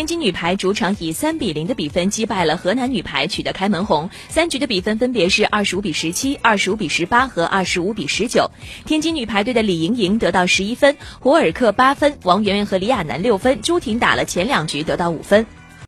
天津女排主场以三比零的比分击败了河南女排取得开门红。三局的比分分别是二十五比十七二十五比十八和二十五比十九。天津女排队的李盈莹得到十一分胡尔克八分王媛媛和李亚男六分朱婷打了前两局得到五分。